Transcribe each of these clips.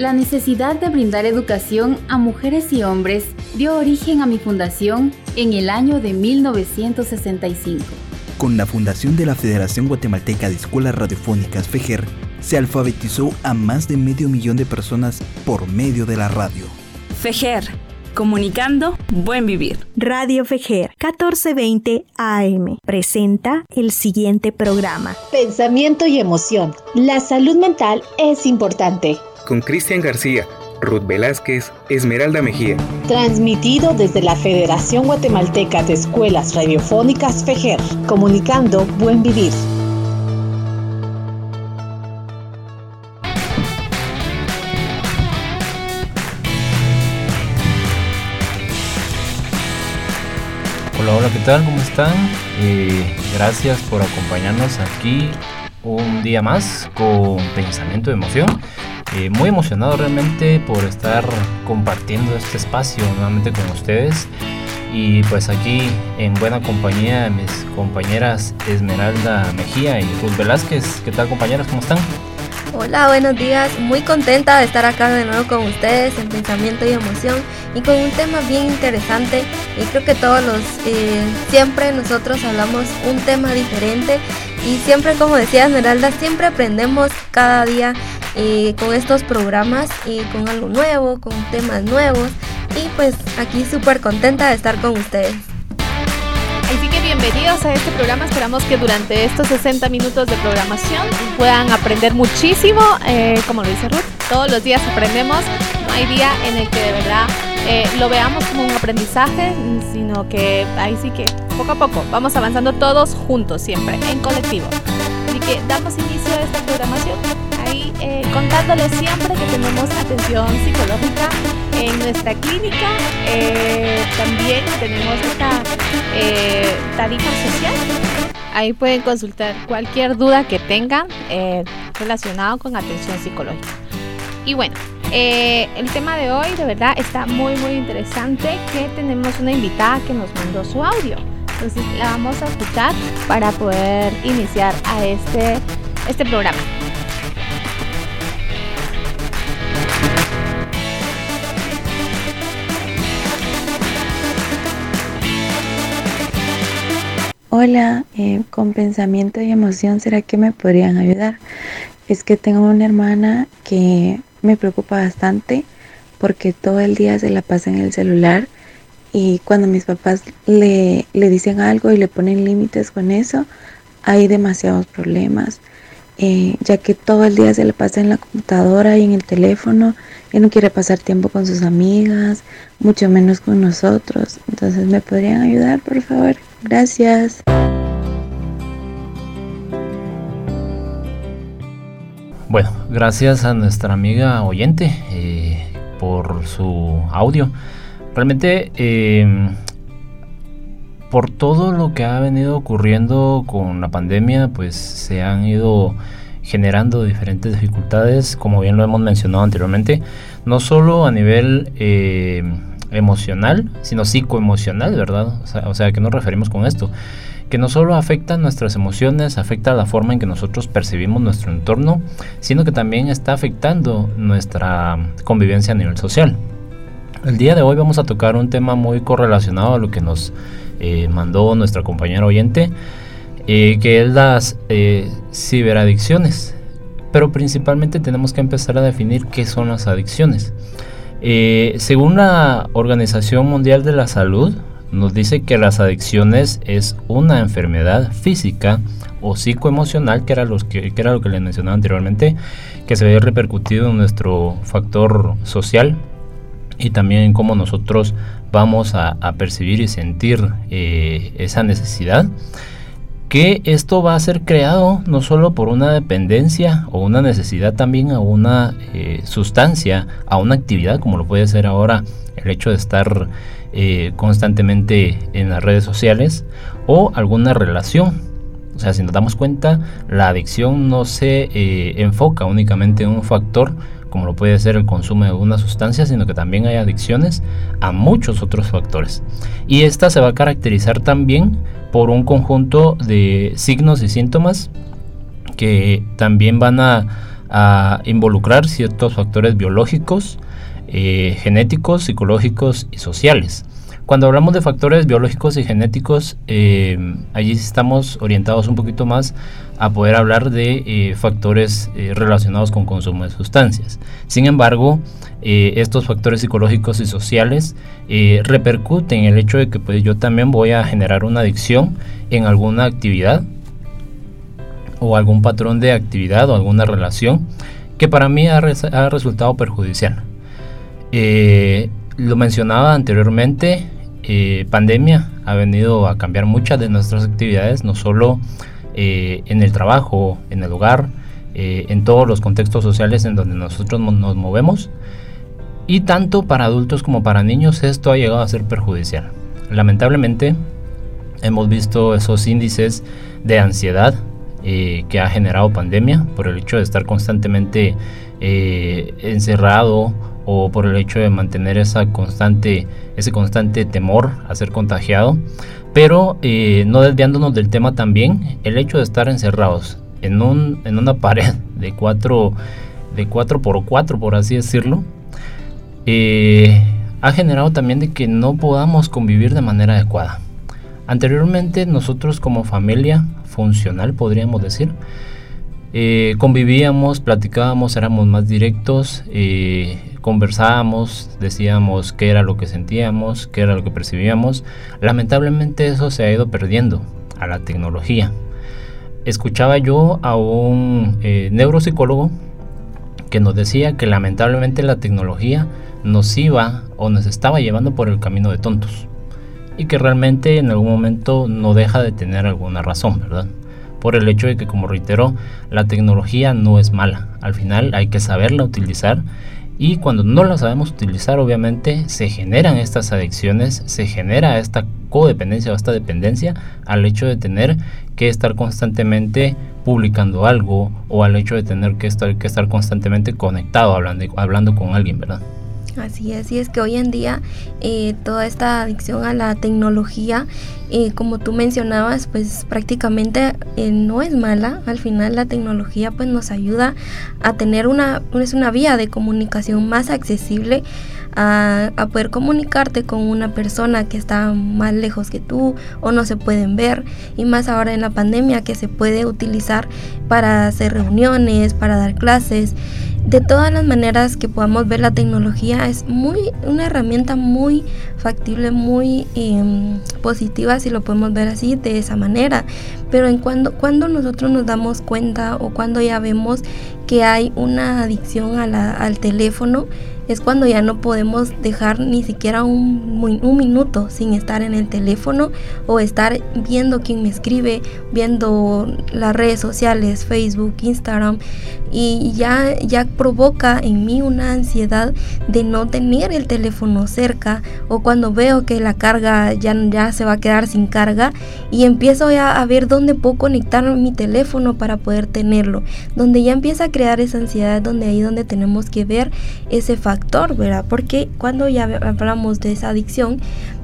La necesidad de brindar educación a mujeres y hombres dio origen a mi fundación en el año de 1965. Con la fundación de la Federación Guatemalteca de Escuelas Radiofónicas FEGER, se alfabetizó a más de medio millón de personas por medio de la radio. FEGER, comunicando buen vivir. Radio FEGER 1420 AM presenta el siguiente programa. Pensamiento y emoción. La salud mental es importante. Con Cristian García Ruth Velázquez, Esmeralda Mejía. Transmitido desde la Federación Guatemalteca de Escuelas Radiofónicas FEGER, comunicando buen vivir. Hola, hola, ¿qué tal? ¿Cómo están? Eh, gracias por acompañarnos aquí un día más con Pensamiento de Emoción. Eh, muy emocionado realmente por estar compartiendo este espacio nuevamente con ustedes y pues aquí en buena compañía mis compañeras Esmeralda Mejía y Ruth Velázquez. ¿Qué tal compañeras? ¿Cómo están? Hola, buenos días. Muy contenta de estar acá de nuevo con ustedes en Pensamiento y Emoción y con un tema bien interesante. Y creo que todos los, eh, siempre nosotros hablamos un tema diferente y siempre, como decía Esmeralda, siempre aprendemos cada día eh, con estos programas y con algo nuevo, con temas nuevos. Y pues aquí súper contenta de estar con ustedes. Así que bienvenidos a este programa. Esperamos que durante estos 60 minutos de programación puedan aprender muchísimo. Eh, como lo dice Ruth, todos los días aprendemos. No hay día en el que de verdad eh, lo veamos como un aprendizaje, sino que ahí sí que poco a poco vamos avanzando todos juntos, siempre, en colectivo. Así que damos inicio a esta programación ahí eh, contándoles siempre que tenemos atención psicológica en nuestra clínica. Eh, también tenemos esta eh, tarifa social. Ahí pueden consultar cualquier duda que tengan eh, relacionado con atención psicológica. Y bueno, el tema de hoy de verdad está muy muy interesante que tenemos una invitada que nos mandó su audio. Entonces la vamos a escuchar para poder iniciar a este, este programa. Hola, eh, con pensamiento y emoción, ¿será que me podrían ayudar? Es que tengo una hermana que me preocupa bastante porque todo el día se la pasa en el celular y cuando mis papás le, le dicen algo y le ponen límites con eso, hay demasiados problemas, eh, ya que todo el día se le pasa en la computadora y en el teléfono y no quiere pasar tiempo con sus amigas, mucho menos con nosotros. Entonces, ¿me podrían ayudar, por favor? Gracias. Bueno, gracias a nuestra amiga oyente eh, por su audio. Realmente, eh, por todo lo que ha venido ocurriendo con la pandemia, pues se han ido generando diferentes dificultades, como bien lo hemos mencionado anteriormente, no solo a nivel eh, emocional, sino psicoemocional, ¿verdad? O sea, ¿a qué nos referimos con esto? Que no solo afecta nuestras emociones, afecta la forma en que nosotros percibimos nuestro entorno, sino que también está afectando nuestra convivencia a nivel social. El día de hoy vamos a tocar un tema muy correlacionado a lo que nos eh, mandó nuestra compañera oyente, eh, que es las eh, ciberadicciones. Pero principalmente tenemos que empezar a definir qué son las adicciones. Eh, según la Organización Mundial de la Salud, nos dice que las adicciones es una enfermedad física o psicoemocional, que era, los que, era lo que les mencionaba anteriormente, que se ve repercutido en nuestro factor social y también en cómo nosotros vamos a, percibir y sentir eh, esa necesidad que esto va a ser creado no solo por una dependencia o una necesidad también a una eh, sustancia, a una actividad como lo puede ser ahora el hecho de estar eh, constantemente en las redes sociales o alguna relación. O sea, si nos damos cuenta, la adicción no se eh, enfoca únicamente en un factor como lo puede ser el consumo de una sustancia, sino que también hay adicciones a muchos otros factores. Y esta se va a caracterizar también por un conjunto de signos y síntomas que también van a, involucrar ciertos factores biológicos, eh, genéticos, psicológicos y sociales. Cuando hablamos de factores biológicos y genéticos, eh, allí estamos orientados un poquito más a poder hablar de eh, factores eh, relacionados con consumo de sustancias. Sin embargo, estos factores psicológicos y sociales repercuten en el hecho de que pues, yo también voy a generar una adicción en alguna actividad o algún patrón de actividad o alguna relación que para mí ha, ha resultado perjudicial. lo mencionaba anteriormente, eh, pandemia ha venido a cambiar muchas de nuestras actividades, no solo eh, en el trabajo, en el hogar, eh, en todos los contextos sociales en donde nosotros nos movemos. Y tanto para adultos como para niños esto ha llegado a ser perjudicial. Lamentablemente hemos visto esos índices de ansiedad que ha generado pandemia por el hecho de estar constantemente encerrado o por el hecho de mantener esa constante, ese constante temor a ser contagiado. Pero eh, no desviándonos del tema también, el hecho de estar encerrados en, un, en una pared de 4 de 4 por 4 por así decirlo, eh, ha generado también de que no podamos convivir de manera adecuada. Anteriormente nosotros como familia funcional podríamos decir, eh, convivíamos, platicábamos, éramos más directos, conversábamos, decíamos qué era lo que sentíamos, qué era lo que percibíamos. Lamentablemente eso se ha ido perdiendo a la tecnología. Escuchaba yo a un eh, neuropsicólogo que nos decía que lamentablemente la tecnología nos iba o nos estaba llevando por el camino de tontos y que realmente en algún momento no deja de tener alguna razón, ¿verdad? Por el hecho de que, como reitero, la tecnología no es mala. Al final hay que saberla utilizar y cuando no la sabemos utilizar, obviamente, se generan estas adicciones, se genera esta codependencia o esta dependencia al hecho de tener que estar constantemente publicando algo o al hecho de tener que estar, que estar constantemente conectado hablando, hablando con alguien, ¿verdad? Así es, y es que hoy en día eh, toda esta adicción a la tecnología, eh, como tú mencionabas, pues prácticamente eh, no es mala. Al final la tecnología pues nos ayuda a tener una, es una vía de comunicación más accesible, a, poder comunicarte con una persona que está más lejos que tú o no se pueden ver. Y más ahora en la pandemia que se puede utilizar para hacer reuniones, para dar clases de todas las maneras que podamos ver la tecnología es muy una herramienta muy factible muy em, positiva si lo podemos ver así de esa manera pero en cuando cuando nosotros nos damos cuenta o cuando ya vemos que hay una adicción al teléfono es cuando ya no podemos dejar ni siquiera un, un, minuto sin estar en el teléfono o estar viendo quién me escribe, viendo las redes sociales, Facebook, Instagram y ya, ya provoca en mí una ansiedad de no tener el teléfono cerca o cuando veo que la carga ya, ya se va a quedar sin carga y empiezo a ver dónde puedo conectar mi teléfono para poder tenerlo, donde ya empieza a crear esa ansiedad, donde ahí donde tenemos que ver ese factor ¿verdad? Porque cuando ya hablamos de esa adicción,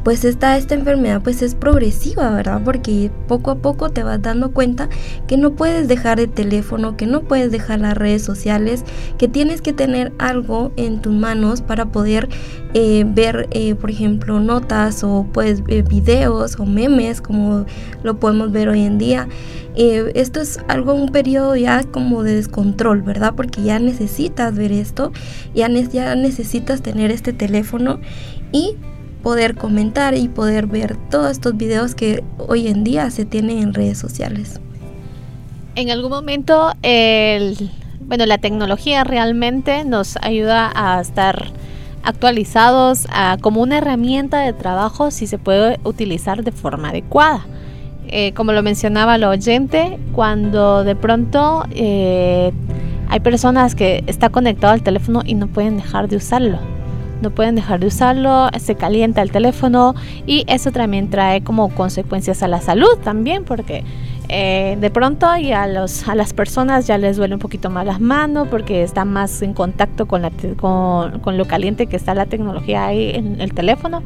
pues esta, esta enfermedad pues es progresiva, ¿verdad? Porque poco a poco te vas dando cuenta que no puedes dejar el teléfono, que no puedes dejar las redes sociales, que tienes que tener algo en tus manos para poder eh, ver, eh, por ejemplo, notas o pues eh, videos o memes como lo podemos ver hoy en día. esto es algo, un periodo ya como de descontrol, ¿verdad? Porque ya necesitas ver esto, ya, ya necesitas tener este teléfono y poder comentar y poder ver todos estos videos que hoy en día se tienen en redes sociales. En algún momento, bueno, la tecnología realmente nos ayuda a estar actualizados como una herramienta de trabajo si se puede utilizar de forma adecuada. Eh, como lo mencionaba el oyente, cuando de pronto eh, hay personas que está conectado al teléfono y no pueden dejar de usarlo no pueden dejar de usarlo, se calienta el teléfono y eso también trae como consecuencias a la salud también porque eh, de pronto y a, los, a las personas ya les duele un poquito más las manos porque están más en contacto con, la, con, lo caliente que está la tecnología ahí en el teléfono.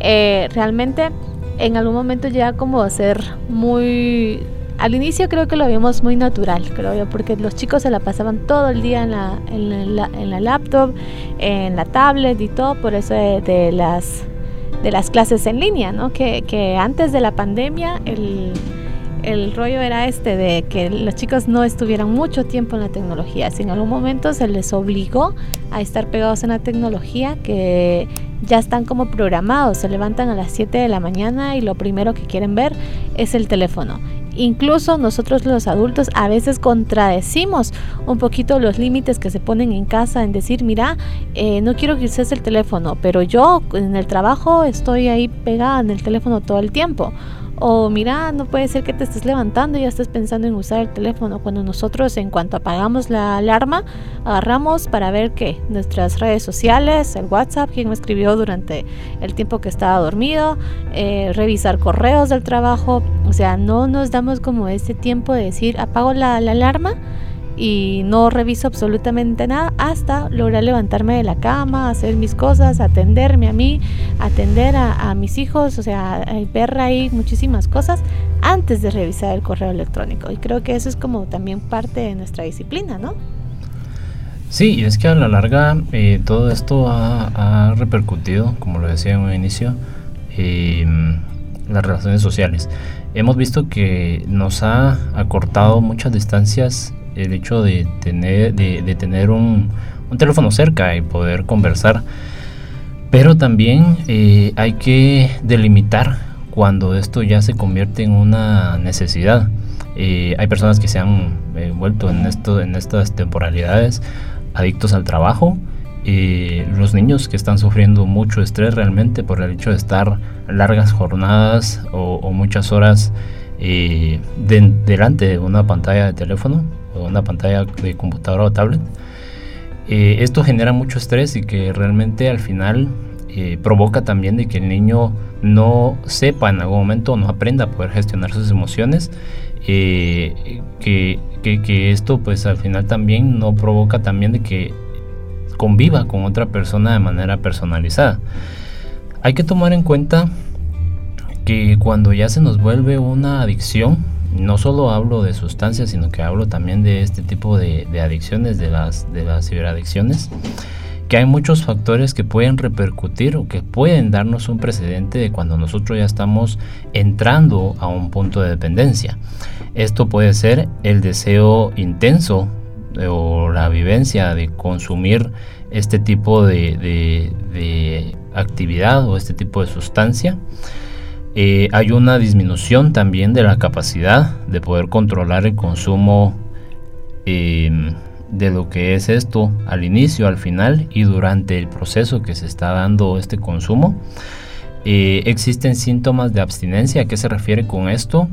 Eh, realmente en algún momento llega como a ser muy al inicio creo que lo vimos muy natural, creo yo, porque los chicos se la pasaban todo el día en la, en la, en la laptop, en la tablet y todo, por eso de, las, de las clases en línea, ¿no? Que, que antes de la pandemia el el rollo era este de que los chicos no estuvieran mucho tiempo en la tecnología. Si en algún momento se les obligó a estar pegados en la tecnología, que ya están como programados, se levantan a las 7 de la mañana y lo primero que quieren ver es el teléfono. Incluso nosotros los adultos a veces contradecimos un poquito los límites que se ponen en casa en decir, mira, eh, no quiero que uses el teléfono, pero yo en el trabajo estoy ahí pegada en el teléfono todo el tiempo o mira, no puede ser que te estés levantando y ya estés pensando en usar el teléfono. Cuando nosotros en cuanto apagamos la alarma, agarramos para ver qué, nuestras redes sociales, el WhatsApp, quién me escribió durante el tiempo que estaba dormido, eh, revisar correos del trabajo. O sea, no nos damos como ese tiempo de decir apago la alarma y no reviso absolutamente nada hasta lograr levantarme de la cama, hacer mis cosas, atenderme a mí, atender a, mis hijos, o sea, ver ahí muchísimas cosas antes de revisar el correo electrónico. Y creo que eso es como también parte de nuestra disciplina, ¿no? Sí, y es que a la larga eh, todo esto ha, repercutido, como lo decía en un inicio, en las relaciones sociales. Hemos visto que nos ha acortado muchas distancias el hecho de tener, de, tener un, teléfono cerca y poder conversar. Pero también eh, hay que delimitar cuando esto ya se convierte en una necesidad. Eh, hay personas que se han eh, vuelto en, esto, en estas temporalidades adictos al trabajo. los niños que están sufriendo mucho estrés realmente por el hecho de estar largas jornadas o, muchas horas delante de una pantalla de teléfono una pantalla de computadora o tablet. Eh, esto genera mucho estrés y que realmente al final eh, provoca también de que el niño no sepa en algún momento, no aprenda a poder gestionar sus emociones. Eh, que, que, esto pues al final también no provoca también de que conviva con otra persona de manera personalizada. Hay que tomar en cuenta que cuando ya se nos vuelve una adicción, no solo hablo de sustancias, sino que hablo también de este tipo de, adicciones, de las, de las ciberadicciones, que hay muchos factores que pueden repercutir o que pueden darnos un precedente de cuando nosotros ya estamos entrando a un punto de dependencia. Esto puede ser el deseo intenso o la vivencia de consumir este tipo de, de actividad o este tipo de sustancia eh, hay una disminución también de la capacidad de poder controlar el consumo em, de lo que es esto al inicio, al final y durante el proceso que se está dando este consumo. Eh, existen síntomas de abstinencia. ¿A qué se refiere con esto?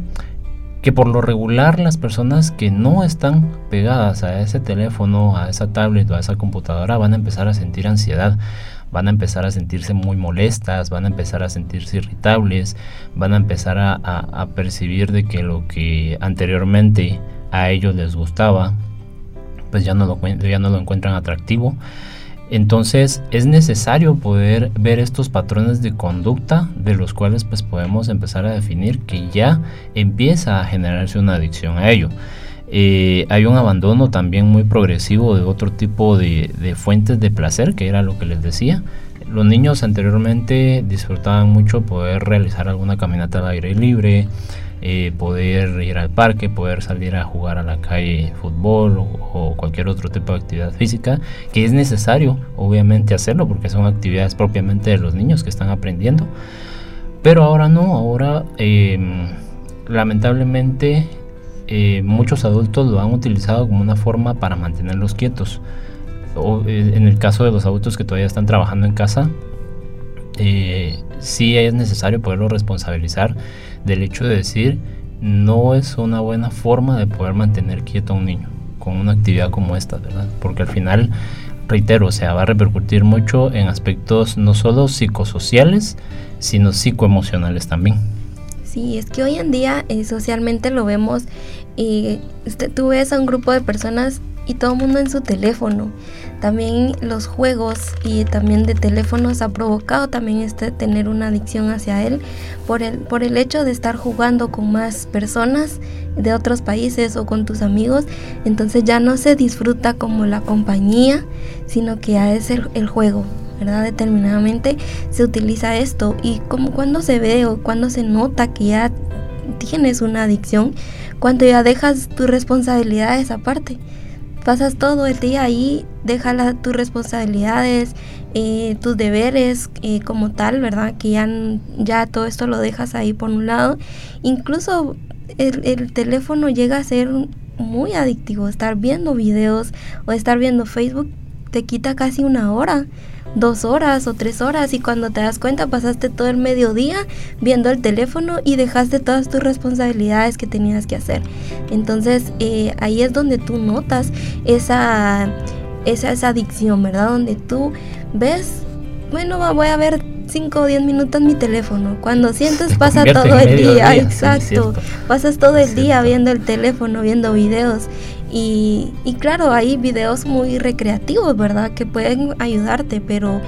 Que por lo regular las personas que no están pegadas a ese teléfono, a esa tablet o a esa computadora van a empezar a sentir ansiedad van a empezar a sentirse muy molestas, van a empezar a sentirse irritables, van a empezar a, percibir de que lo que anteriormente a ellos les gustaba, pues ya no lo, ya no lo encuentran atractivo. Entonces es necesario poder ver estos patrones de conducta de los cuales pues podemos empezar a definir que ya empieza a generarse una adicción a ello. Eh, hay un abandono también muy progresivo de otro tipo de, fuentes de placer, que era lo que les decía. Los niños anteriormente disfrutaban mucho poder realizar alguna caminata al aire libre, eh, poder ir al parque, poder salir a jugar a la calle fútbol o, cualquier otro tipo de actividad física, que es necesario obviamente hacerlo porque son actividades propiamente de los niños que están aprendiendo. Pero ahora no, ahora em, lamentablemente eh, muchos adultos lo han utilizado como una forma para mantenerlos quietos. O, eh, en el caso de los adultos que todavía están trabajando en casa, eh, sí es necesario poderlo responsabilizar del hecho de decir no es una buena forma de poder mantener quieto a un niño con una actividad como esta, ¿verdad? Porque al final, reitero, o sea, va a repercutir mucho en aspectos no solo psicosociales, sino psicoemocionales también. Sí, es que hoy en día eh, socialmente lo vemos y usted, tú ves a un grupo de personas y todo el mundo en su teléfono. También los juegos y también de teléfonos ha provocado también este tener una adicción hacia él por el, por el hecho de estar jugando con más personas de otros países o con tus amigos. Entonces ya no se disfruta como la compañía, sino que ya es el juego. ¿Verdad? Determinadamente se utiliza esto y como cuando se ve o cuando se nota que ya tienes una adicción, cuando ya dejas tus responsabilidades aparte pasas todo el día ahí, deja tus responsabilidades, eh, tus deberes eh, como tal, ¿verdad? Que ya, ya todo esto lo dejas ahí por un lado. Incluso el, el teléfono llega a ser muy adictivo, estar viendo videos o estar viendo Facebook te quita casi una hora dos horas o tres horas y cuando te das cuenta pasaste todo el mediodía viendo el teléfono y dejaste todas tus responsabilidades que tenías que hacer. Entonces eh, ahí es donde tú notas esa, esa, esa adicción, ¿verdad? Donde tú ves, bueno, voy a ver 5 o 10 minutos mi teléfono. Cuando sientes pasa todo el día, exacto. Pasas todo el día viendo el teléfono, viendo videos y, claro, hay videos muy recreativos, ¿verdad? Que pueden ayudarte, pero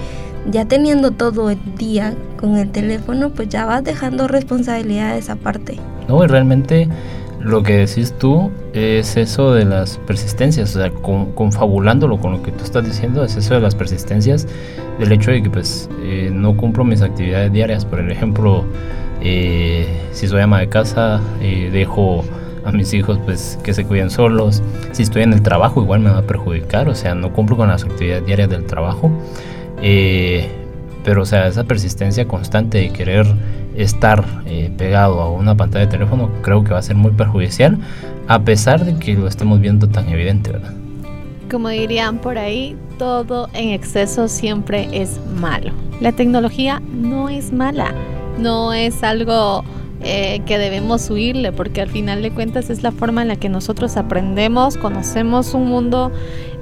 ya teniendo todo el día con el teléfono, pues ya vas dejando responsabilidades aparte. No, y realmente lo que decís tú es eso de las persistencias, o sea, confabulándolo con lo que tú estás diciendo, es eso de las persistencias, del hecho de que pues eh, no cumplo mis actividades diarias, por ejemplo, eh, si soy ama de casa, eh, dejo a mis hijos pues que se cuiden solos. Si estoy en el trabajo igual me va a perjudicar, o sea, no cumplo con las actividades diarias del trabajo. Eh, pero o sea, esa persistencia constante de querer estar eh, pegado a una pantalla de teléfono creo que va a ser muy perjudicial, a pesar de que lo estemos viendo tan evidente, ¿verdad? Como dirían por ahí, todo en exceso siempre es malo. La tecnología no es mala, no es algo eh, que debemos huirle, porque al final de cuentas es la forma en la que nosotros aprendemos, conocemos un mundo,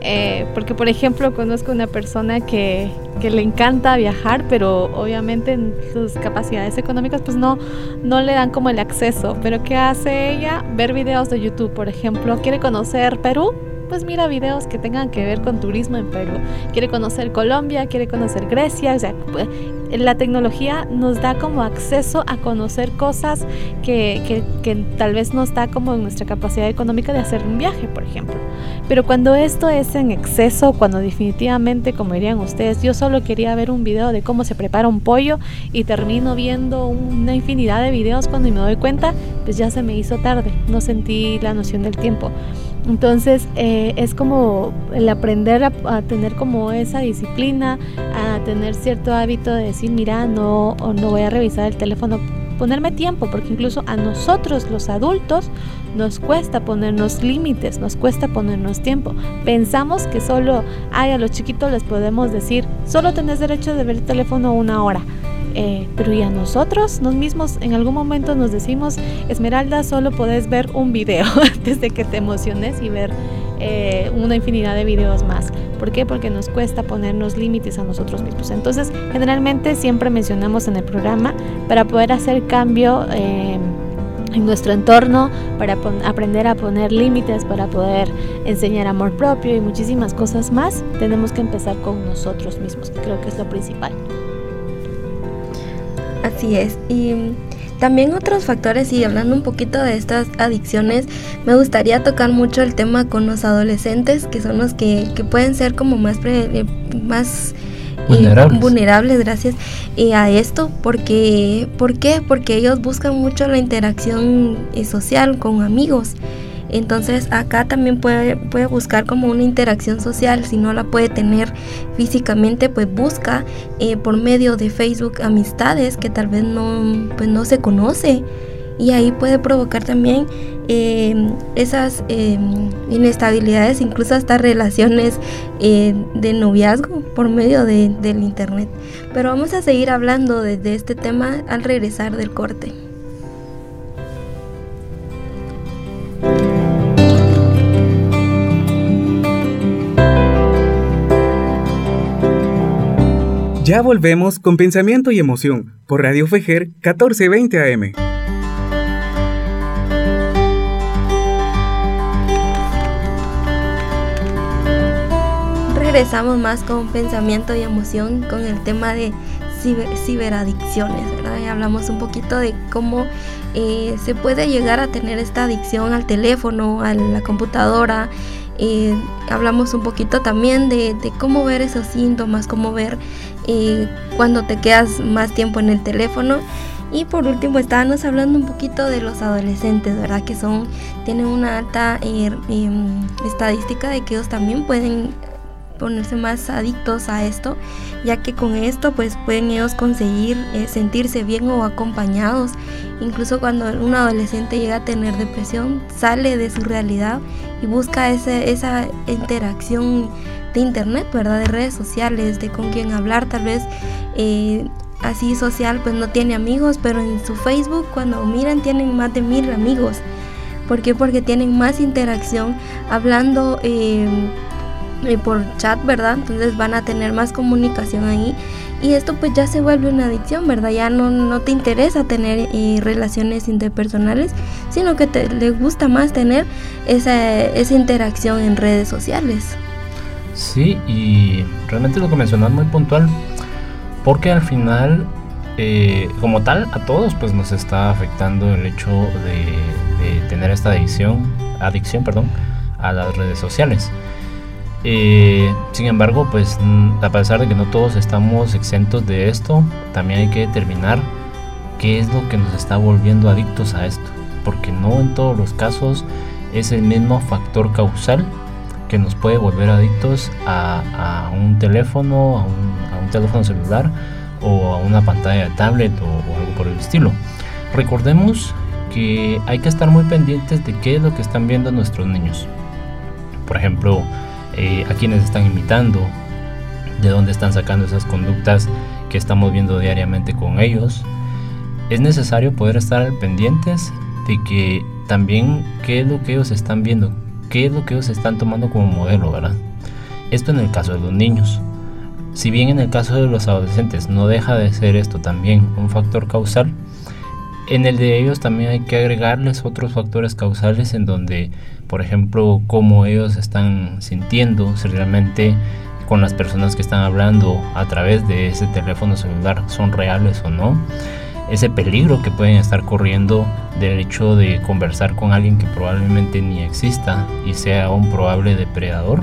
eh, porque por ejemplo conozco una persona que, que, le encanta viajar, pero obviamente en sus capacidades económicas pues no, no le dan como el acceso, pero ¿qué hace ella? Ver videos de YouTube, por ejemplo, quiere conocer Perú, pues mira videos que tengan que ver con turismo en Perú. Quiere conocer Colombia, quiere conocer Grecia, o sea, pues, la tecnología nos da como acceso a conocer cosas que, que, tal vez no está como en nuestra capacidad económica de hacer un viaje, por ejemplo. Pero cuando esto es en exceso, cuando definitivamente, como dirían ustedes, yo solo quería ver un video de cómo se prepara un pollo y termino viendo una infinidad de videos cuando me doy cuenta, pues ya se me hizo tarde, no sentí la noción del tiempo. Entonces eh, es como el aprender a, tener como esa disciplina, a tener cierto hábito de decir, mira, no, no voy a revisar el teléfono, ponerme tiempo, porque incluso a nosotros los adultos nos cuesta ponernos límites, nos cuesta ponernos tiempo. Pensamos que solo ay, a los chiquitos les podemos decir, solo tenés derecho de ver el teléfono una hora. Eh, pero y a nosotros, nos mismos, en algún momento nos decimos, Esmeralda, solo podés ver un video antes de que te emociones y ver eh, una infinidad de videos más. ¿Por qué? Porque nos cuesta ponernos límites a nosotros mismos. Entonces, generalmente siempre mencionamos en el programa para poder hacer cambio. Eh, en nuestro entorno, para aprender a poner límites, para poder enseñar amor propio y muchísimas cosas más, tenemos que empezar con nosotros mismos, que creo que es lo principal. Así es. Y también otros factores, y hablando un poquito de estas adicciones, me gustaría tocar mucho el tema con los adolescentes, que son los que, pueden ser como más, eh, más eh, vulnerables. gracias, y a esto, porque, ¿por qué? Porque ellos buscan mucho la interacción eh, social con amigos. Entonces acá también puede, buscar como una interacción social, si no la puede tener físicamente, pues busca eh, por medio de Facebook amistades que tal vez no, pues no se conoce y ahí puede provocar también em, esas em, inestabilidades, incluso hasta relaciones eh, de noviazgo por medio de, del internet. Pero vamos a seguir hablando de este tema al regresar del corte. Ya volvemos con Pensamiento y Emoción por Radio Fejer 1420 AM. regresamos más con pensamiento y emoción con el tema de ciberadicciones, ¿verdad? Y hablamos un poquito de cómo eh, se puede llegar a tener esta adicción al teléfono, a la computadora. Eh, hablamos un poquito también de, cómo ver esos síntomas, cómo ver eh, cuando te quedas más tiempo en el teléfono. Y por último estábamos hablando un poquito de los adolescentes, ¿verdad? Que son, tienen una alta em, estadística de que ellos también pueden ponerse más adictos a esto, ya que con esto pues pueden ellos conseguir eh, sentirse bien o acompañados. Incluso cuando un adolescente llega a tener depresión, sale de su realidad y busca ese, esa interacción de internet, ¿verdad? De redes sociales, de con quién hablar, tal vez eh, así social, pues no tiene amigos, pero en su Facebook cuando miran tienen más de mil amigos. ¿Por qué? Porque tienen más interacción hablando eh, por chat, ¿verdad? Entonces van a tener más comunicación ahí. Y esto pues ya se vuelve una adicción, ¿verdad? Ya no, no te interesa tener eh, relaciones interpersonales, sino que te le gusta más tener esa, esa interacción en redes sociales. Sí, y realmente lo que mencionas muy puntual, porque al final, eh, como tal, a todos pues nos está afectando el hecho de, de tener esta adicción, adicción, perdón, a las redes sociales. Eh, sin embargo, pues a pesar de que no todos estamos exentos de esto, también hay que determinar qué es lo que nos está volviendo adictos a esto, porque no en todos los casos es el mismo factor causal que nos puede volver adictos a, un teléfono, a un, teléfono celular o a una pantalla de tablet o, o algo por el estilo. Recordemos que hay que estar muy pendientes de qué es lo que están viendo nuestros niños. Por ejemplo, eh, a quienes están imitando, de dónde están sacando esas conductas que estamos viendo diariamente con ellos. Es necesario poder estar pendientes de que también qué es lo que ellos están viendo, qué es lo que ellos están tomando como modelo, ¿verdad? Esto en el caso de los niños. Si bien en el caso de los adolescentes no deja de ser esto también un factor causal, en el de ellos también hay que agregarles otros factores causales en donde por ejemplo, cómo ellos están sintiendo, si realmente con las personas que están hablando a través de ese teléfono celular son reales o no, ese peligro que pueden estar corriendo del hecho de conversar con alguien que probablemente ni exista y sea un probable depredador.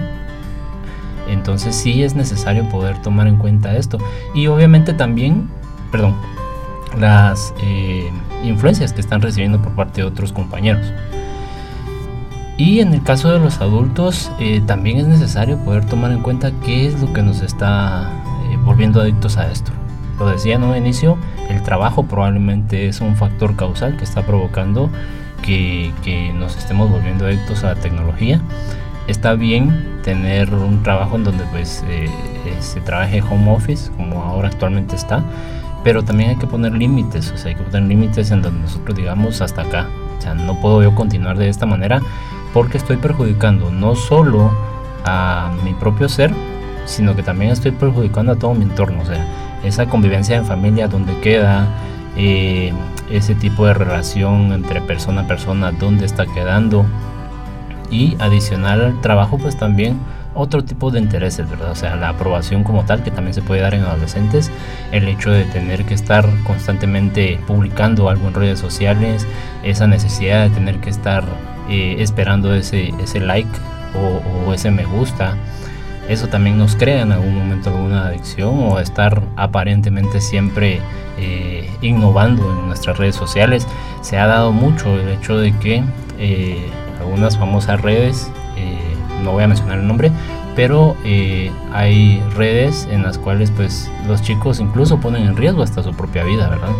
Entonces sí es necesario poder tomar en cuenta esto. Y obviamente también, perdón, las eh, influencias que están recibiendo por parte de otros compañeros. Y en el caso de los adultos, eh, también es necesario poder tomar en cuenta qué es lo que nos está eh, volviendo adictos a esto. Lo decía en un inicio, el trabajo probablemente es un factor causal que está provocando que, nos estemos volviendo adictos a la tecnología. Está bien tener un trabajo en donde pues eh, se trabaje home office, como ahora actualmente está, pero también hay que poner límites, o sea, hay que poner límites en donde nosotros digamos hasta acá. O sea, no puedo yo continuar de esta manera porque estoy perjudicando no solo a mi propio ser, sino que también estoy perjudicando a todo mi entorno. O sea, esa convivencia en familia donde queda, eh, ese tipo de relación entre persona a persona, donde está quedando. Y adicional al trabajo, pues también otro tipo de intereses, ¿verdad? O sea, la aprobación como tal, que también se puede dar en adolescentes, el hecho de tener que estar constantemente publicando algo en redes sociales, esa necesidad de tener que estar eh, esperando ese, ese like o, ese me gusta. Eso también nos crea en algún momento alguna adicción o estar aparentemente siempre eh, innovando en nuestras redes sociales. Se ha dado mucho el hecho de que eh, algunas famosas redes, no voy a mencionar el nombre, pero hay redes en las cuales pues los chicos incluso ponen en riesgo hasta su propia vida, ¿verdad?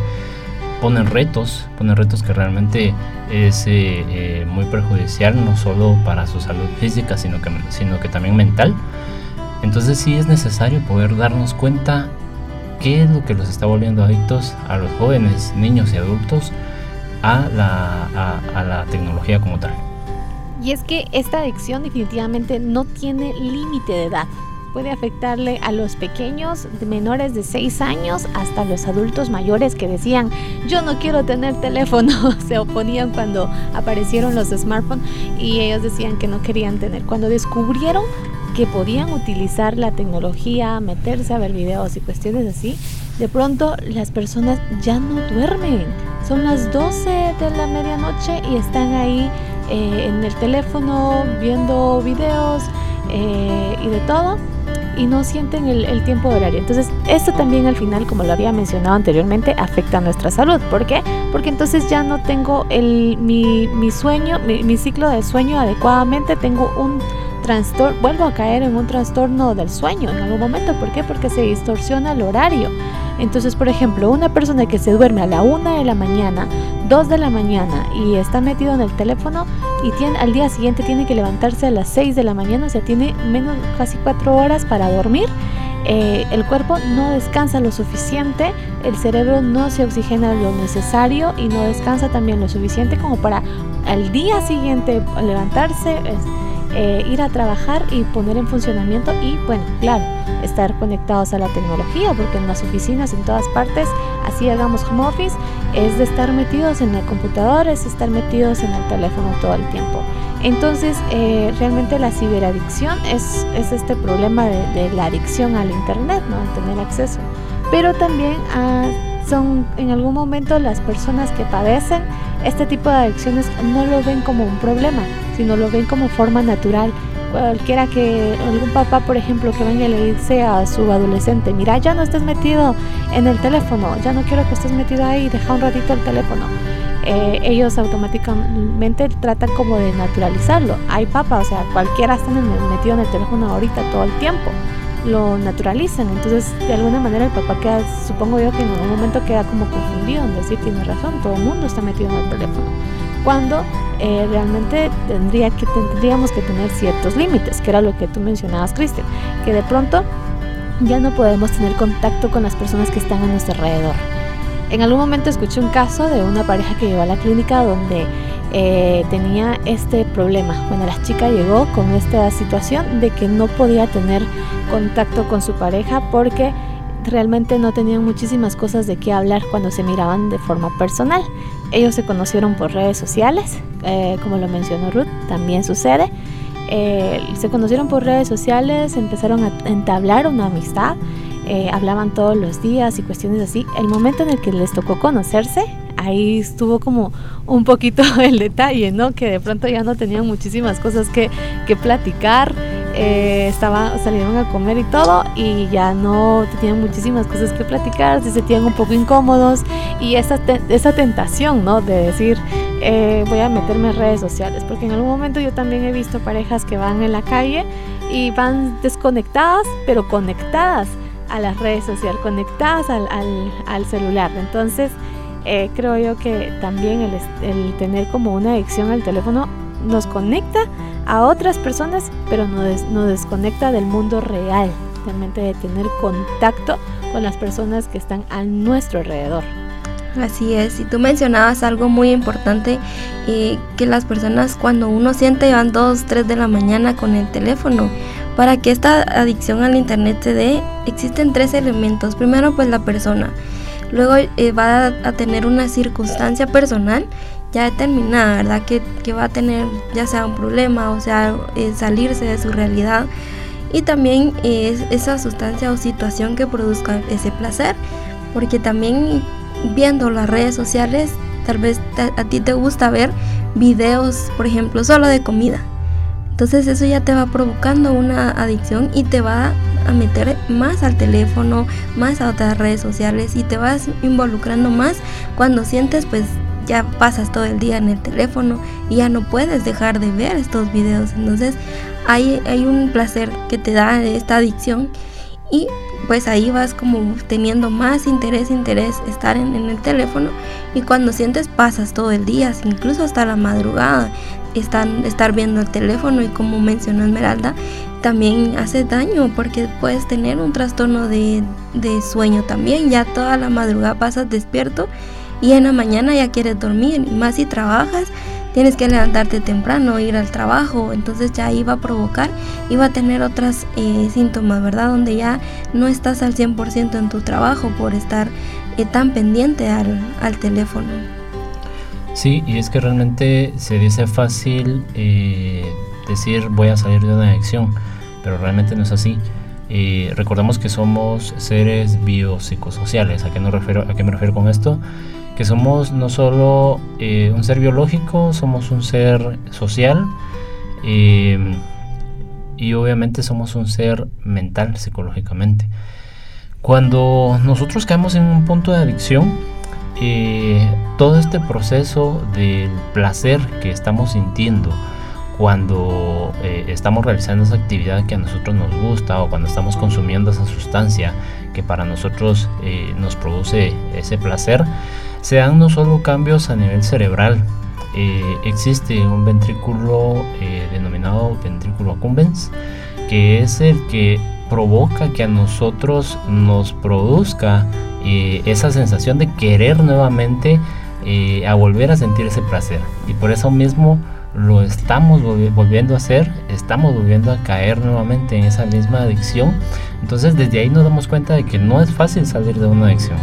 Ponen retos, ponen retos que realmente es eh, eh, muy perjudicial, no solo para su salud física, sino que, sino que también mental. Entonces sí es necesario poder darnos cuenta qué es lo que los está volviendo adictos a los jóvenes, niños y adultos a la, a la tecnología como tal. Y es que esta adicción definitivamente no tiene límite de edad puede afectarle a los pequeños menores de 6 años hasta los adultos mayores que decían yo no quiero tener teléfono se oponían cuando aparecieron los smartphones y ellos decían que no querían tener cuando descubrieron que podían utilizar la tecnología, meterse a ver videos y cuestiones así, de pronto las personas ya no duermen. Son las 12 de la medianoche y están ahí eh, en el teléfono viendo videos eh, y de todo y no sienten el, tiempo horario. Entonces, esto también al final, como lo había mencionado anteriormente, afecta a nuestra salud. ¿Por qué? Porque entonces ya no tengo el, mi, mi sueño, mi, mi ciclo de sueño adecuadamente, tengo un trastorno, vuelvo a caer en un trastorno del sueño en algún momento. ¿Por qué? Porque se distorsiona el horario. Entonces, por ejemplo, una persona que se duerme a la 1 de la mañana, 2 de la mañana y está metido en el teléfono y tiene, al día siguiente tiene que levantarse a las 6 de la mañana, o sea, tiene menos casi 4 horas para dormir. Eh, el cuerpo no descansa lo suficiente, el cerebro no se oxigena lo necesario y no descansa también lo suficiente como para al día siguiente levantarse, eh, ir a trabajar y poner en funcionamiento y bueno, claro, estar conectados a la tecnología, porque en las oficinas, en todas partes, así hagamos home office, es de estar metidos en el computador, es estar metidos en el teléfono todo el tiempo. Entonces, eh, realmente la ciberadicción es, es este problema de, la adicción al Internet, ¿no? tener acceso. Pero también ah, son en algún momento las personas que padecen este tipo de adicciones no lo ven como un problema, sino lo ven como forma natural cualquiera que, algún papá, por ejemplo, que venga y le dice a su adolescente, mira, ya no estés metido en el teléfono, ya no quiero que estés metido ahí, deja un ratito el teléfono. Eh, ellos automáticamente tratan como de naturalizarlo. Hay papá, o sea, cualquiera está metido en el teléfono ahorita todo el tiempo. Lo naturalizan, entonces de alguna manera el papá queda, supongo yo que en algún momento queda como confundido en decir, tiene razón, todo el mundo está metido en el teléfono. Cuando eh, realmente tendría que, tendríamos que tener ciertos límites, que era lo que tú mencionabas, Cristian, que de pronto ya no podemos tener contacto con las personas que están a nuestro alrededor. En algún momento escuché un caso de una pareja que llegó a la clínica donde eh, tenía este problema. Bueno, la chica llegó con esta situación de que no podía tener contacto con su pareja porque realmente no tenían muchísimas cosas de qué hablar cuando se miraban de forma personal. Ellos se conocieron por redes sociales, eh, como lo mencionó Ruth, también sucede. Eh, se conocieron por redes sociales, empezaron a entablar una amistad, eh, hablaban todos los días y cuestiones así. El momento en el que les tocó conocerse, ahí estuvo como un poquito el detalle, ¿no? Que de pronto ya no tenían muchísimas cosas que, que platicar. Eh, salieron a comer y todo y ya no tenían muchísimas cosas que platicar, se sentían un poco incómodos y esa, esa tentación, ¿no? De decir, eh, voy a meterme en redes sociales, porque en algún momento yo también he visto parejas que van en la calle y van desconectadas, pero conectadas a las redes sociales, conectadas al, al, celular. Entonces, eh, creo yo que también el, el tener como una adicción al teléfono nos conecta a otras personas, pero nos, nos desconecta del mundo real, realmente de tener contacto con las personas que están a nuestro alrededor. Así es, y tú mencionabas algo muy importante, eh, que las personas cuando uno siente van 2, 3 de la mañana con el teléfono. Para que esta adicción al internet se dé, existen tres elementos. Primero, pues la persona. Luego eh, va a tener una circunstancia personal ya determinada, ¿verdad? Que, que, va a tener ya sea un problema, o sea, eh, salirse de su realidad. Y también es esa sustancia o situación que produzca ese placer. Porque también viendo las redes sociales, tal vez a ti te gusta ver videos, por ejemplo, solo de comida. Entonces eso ya te va provocando una adicción y te va a meter más al teléfono, más a otras redes sociales y te vas involucrando más cuando sientes pues ya pasas todo el día en el teléfono y ya no puedes dejar de ver estos videos. Entonces hay, hay un placer que te da esta adicción y pues ahí vas como teniendo más interés, interés estar en, el teléfono y cuando sientes pasas todo el día, incluso hasta la madrugada, están, estar viendo el teléfono y como mencionó Esmeralda, también hace daño porque puedes tener un trastorno de, de sueño también, ya toda la madrugada pasas despierto y en la mañana ya quieres dormir, más si trabajas, tienes que levantarte temprano, ir al trabajo, entonces ya iba a provocar, iba a tener otros eh, síntomas, ¿verdad? Donde ya no estás al 100% en tu trabajo por estar eh, tan pendiente al, al, teléfono. Sí, y es que realmente se dice fácil eh, decir voy a salir de una adicción. pero realmente no es así. Recordemos que somos seres biopsicosociales. ¿A qué, no refiero, ¿A qué me refiero con esto? Que somos no solo eh, un ser biológico, somos un ser social eh, y obviamente somos un ser mental psicológicamente. Cuando nosotros caemos en un punto de adicción, todo este proceso del placer que estamos sintiendo, cuando eh, estamos realizando esa actividad que a nosotros nos gusta o cuando estamos consumiendo esa sustancia que para nosotros eh, nos produce ese placer, se dan no solo cambios a nivel cerebral, eh, existe un ventrículo denominado ventrículo accumbens, que es el que provoca que a nosotros nos produzca esa sensación de querer nuevamente a volver a sentir ese placer. Y por eso mismo lo estamos volviendo a hacer, estamos volviendo a caer nuevamente en esa misma adicción. Entonces desde ahí nos damos cuenta de que no es fácil salir de una adicción.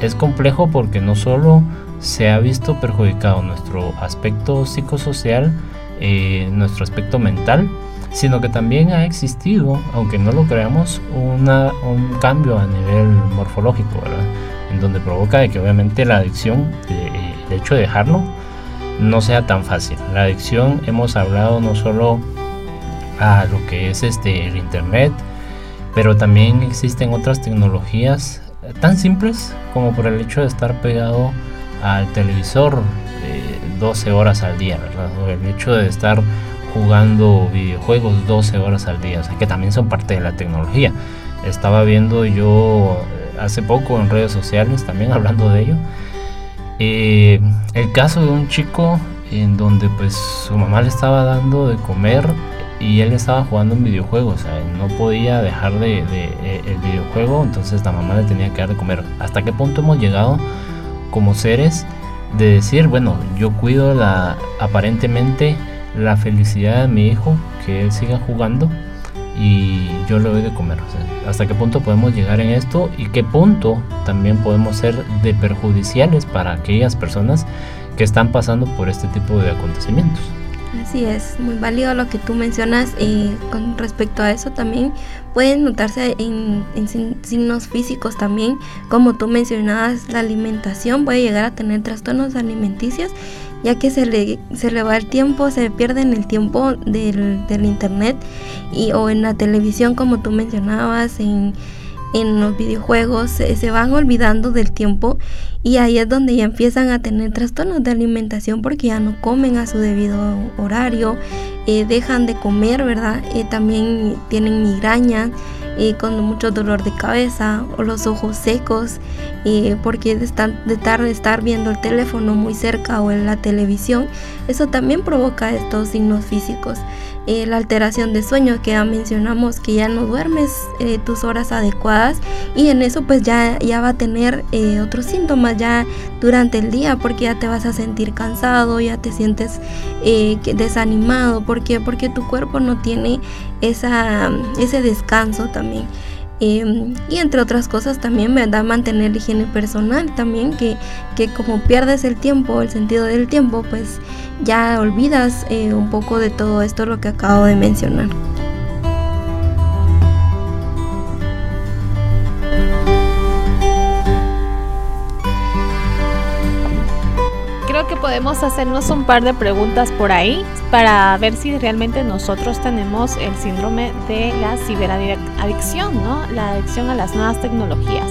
Es complejo porque no solo se ha visto perjudicado nuestro aspecto psicosocial, eh, nuestro aspecto mental, sino que también ha existido, aunque no lo creamos, una, un cambio a nivel morfológico, ¿verdad? En donde provoca que obviamente la adicción, el hecho de dejarlo, no sea tan fácil. La adicción hemos hablado no solo a lo que es este el internet, pero también existen otras tecnologías tan simples como por el hecho de estar pegado al televisor 12 horas al día, ¿verdad? O el hecho de estar jugando videojuegos 12 horas al día, o sea que también son parte de la tecnología. Estaba viendo yo eh, hace poco en redes sociales también hablando de ello eh, el caso de un chico en donde pues su mamá le estaba dando de comer y él estaba jugando un videojuego, o sea, no podía dejar de, eh, el videojuego, entonces la mamá le tenía que dar de comer. ¿Hasta qué punto hemos llegado como seres de decir, bueno, yo cuido la aparentemente la felicidad de mi hijo, que él siga jugando y yo le doy de comer? hasta qué punto podemos llegar en esto y qué punto también podemos ser de perjudiciales para aquellas personas que están pasando por este tipo de acontecimientos. Así es, muy válido lo que tú mencionas y con respecto a eso también pueden notarse en, signos físicos también, como tú mencionabas, la alimentación puede llegar a tener trastornos alimenticios ya que se le, se le va el tiempo, se pierde en el tiempo del, del internet y, o en la televisión como tú mencionabas, en, en los videojuegos, se, van olvidando del tiempo y ahí es donde ya empiezan a tener trastornos de alimentación porque ya no comen a su debido horario, eh, dejan de comer, ¿verdad? Eh, también tienen migraña con mucho dolor de cabeza o los ojos secos porque de, estar, de estar viendo el teléfono muy cerca o en la televisión, eso también provoca estos signos físicos. Eh, la alteración de sueño que ya mencionamos que ya no duermes eh, tus horas adecuadas y en eso pues ya, ya va a tener eh, otros síntomas ya durante el día porque ya te vas a sentir cansado, ya te sientes desanimado, porque porque tu cuerpo no tiene esa, ese descanso también. Em, y entre otras cosas también, ¿verdad? Mantener la higiene personal también, que, que como pierdes el tiempo, el sentido del tiempo, pues ya olvidas eh, un poco de todo esto lo que acabo de mencionar. Podemos hacernos un par de preguntas por ahí para ver si realmente nosotros tenemos el síndrome de la ciberadicción, ¿no? La adicción a las nuevas tecnologías.